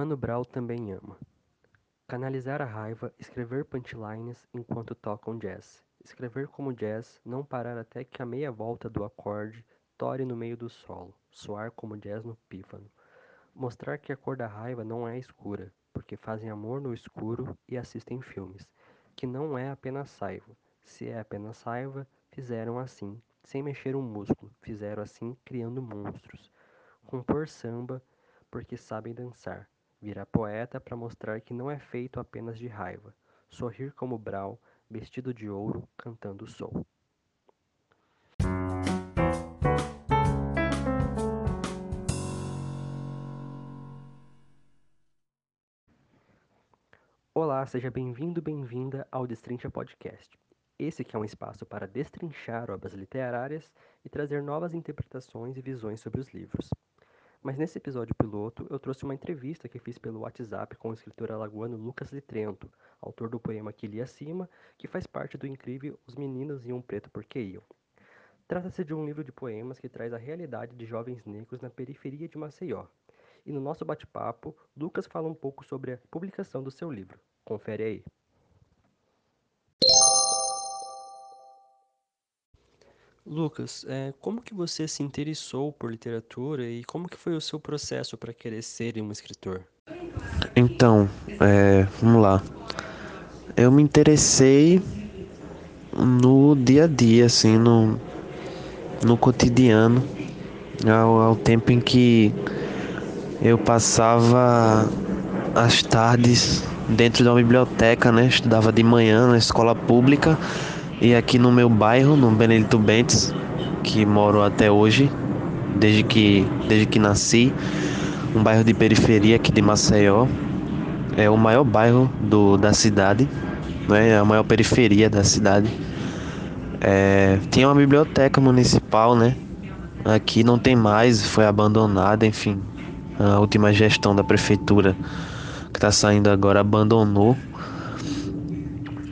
Mano Brown também ama. Canalizar a raiva, escrever punchlines enquanto tocam jazz. Escrever como jazz, não parar até que a meia volta do acorde tore no meio do solo. Soar como jazz no pífano. Mostrar que a cor da raiva não é escura, porque fazem amor no escuro e assistem filmes. Que não é apenas raiva. Se é apenas raiva, fizeram assim, sem mexer um músculo. Fizeram assim, criando monstros. Compor samba, porque sabem dançar. Virar poeta para mostrar que não é feito apenas de raiva. Sorrir como Brau, vestido de ouro, cantando sol. Olá, seja bem-vindo, bem-vinda ao Destrincha Podcast. Esse que é um espaço para destrinchar obras literárias e trazer novas interpretações e visões sobre os livros. Mas nesse episódio piloto, eu trouxe uma entrevista que fiz pelo WhatsApp com o escritor alagoano Lucas Litrento, autor do poema Que Li Acima, que faz parte do incrível Os Meninos e um Preto Porque Iam. Trata-se de um livro de poemas que traz a realidade de jovens negros na periferia de Maceió. E no nosso bate-papo, Lucas fala um pouco sobre a publicação do seu livro. Confere aí. Lucas, é, como que você se interessou por literatura e como que foi o seu processo para querer ser um escritor? Então, é, vamos lá. Eu me interessei no dia a dia, assim, no, no cotidiano, ao, ao tempo em que eu passava as tardes dentro de uma biblioteca, né? Estudava de manhã na escola pública e aqui no meu bairro, no Benedito Bentes, que moro até hoje, desde que, desde que nasci, um bairro de periferia aqui de Maceió, é o maior bairro do, da cidade, né? É a maior periferia da cidade. É, uma biblioteca municipal, né? Aqui não tem mais, foi abandonada, enfim. A última gestão da prefeitura que está saindo agora abandonou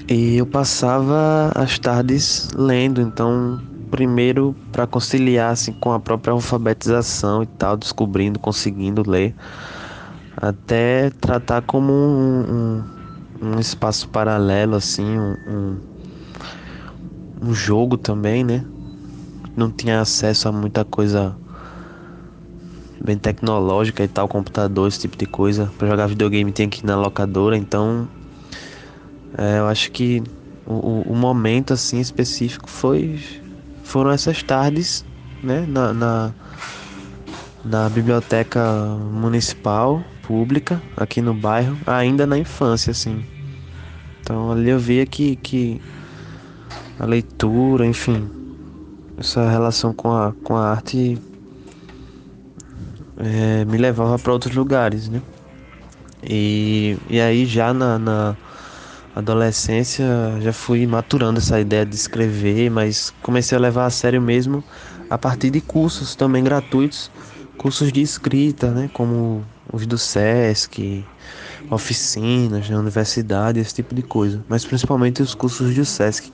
e eu passava as tardes lendo, então primeiro para conciliar assim com a própria alfabetização e tal, descobrindo, conseguindo ler, até tratar como um, um, um espaço paralelo assim, um, um, um jogo também, né? Não tinha acesso a muita coisa bem tecnológica e tal, computador, esse tipo de coisa. Para jogar videogame tinha que ir na locadora, então é, eu acho que o, o, momento assim específico foi foram essas tardes, né, na, na, na biblioteca municipal pública aqui no bairro, ainda na infância, assim. Então ali eu via que, que a leitura, enfim, essa relação com a, com a arte é, me levava para outros lugares, né? E, e aí já na, na adolescência já fui maturando essa ideia de escrever, mas comecei a levar a sério mesmo a partir de cursos também gratuitos, cursos de escrita, né, como os do SESC, oficinas na universidade, esse tipo de coisa, mas principalmente os cursos do SESC.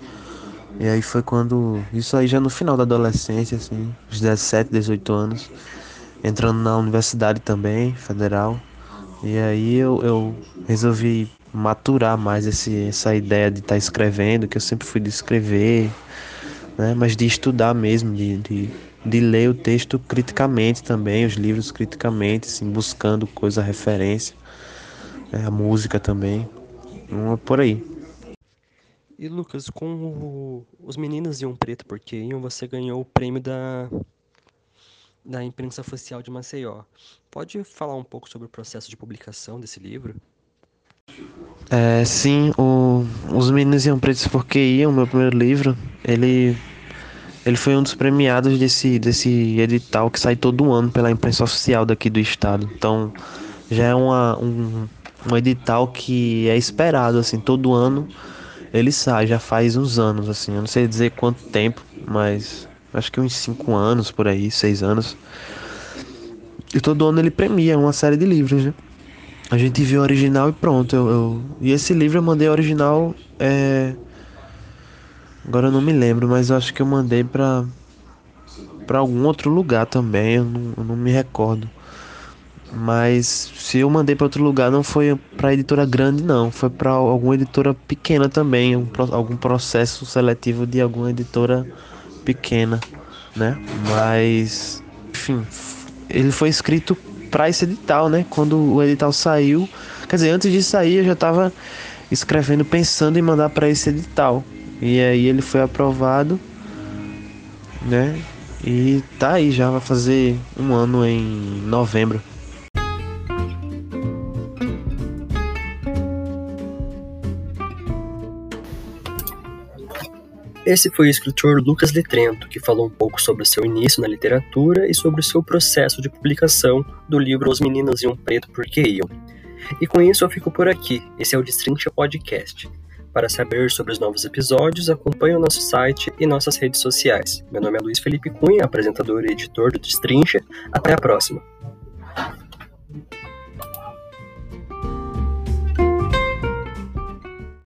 E aí foi quando, isso aí já no final da adolescência, assim, uns 17, 18 anos, entrando na universidade também, federal. E aí eu, eu resolvi maturar mais esse, essa ideia de estar tá escrevendo, que eu sempre fui de escrever, né? mas de estudar mesmo, de, de, de ler o texto criticamente também, os livros criticamente, assim, buscando coisa referência, né? a música também, por aí. E Lucas, com o, os meninos um preto porque iam, você ganhou o prêmio da da imprensa oficial de Maceió. Pode falar um pouco sobre o processo de publicação desse livro? É, sim, o, Os Meninos Iam Pretos Porque Iam, meu primeiro livro, ele, ele foi um dos premiados desse, desse edital que sai todo ano pela imprensa oficial daqui do estado. Então, já é uma, um, um edital que é esperado, assim, todo ano ele sai, já faz uns anos, assim, eu não sei dizer quanto tempo, mas acho que uns 5 anos por aí, 6 anos. E todo ano ele premia uma série de livros, né? A gente viu o original e pronto. Eu, eu... E esse livro eu mandei original. É... Agora eu não me lembro, mas eu acho que eu mandei pra, pra algum outro lugar também. Eu não, eu não me recordo. Mas se eu mandei para outro lugar, não foi para editora grande, não. Foi para alguma editora pequena também, um, algum processo seletivo de alguma editora pequena, né? Mas, enfim, ele foi escrito para esse edital, né? Quando o edital saiu, quer dizer, antes de sair eu já estava escrevendo pensando em mandar para esse edital. E aí ele foi aprovado, né? E tá aí já vai fazer um ano em novembro. Esse foi o escritor Lucas de Trento, que falou um pouco sobre seu início na literatura e sobre o seu processo de publicação do livro Os Meninos Iam Preto Porque Iam. E com isso eu fico por aqui. Esse é o Destrincha Podcast. Para saber sobre os novos episódios, acompanhe o nosso site e nossas redes sociais. Meu nome é Luiz Felipe Cunha, apresentador e editor do Destrincha. Até a próxima!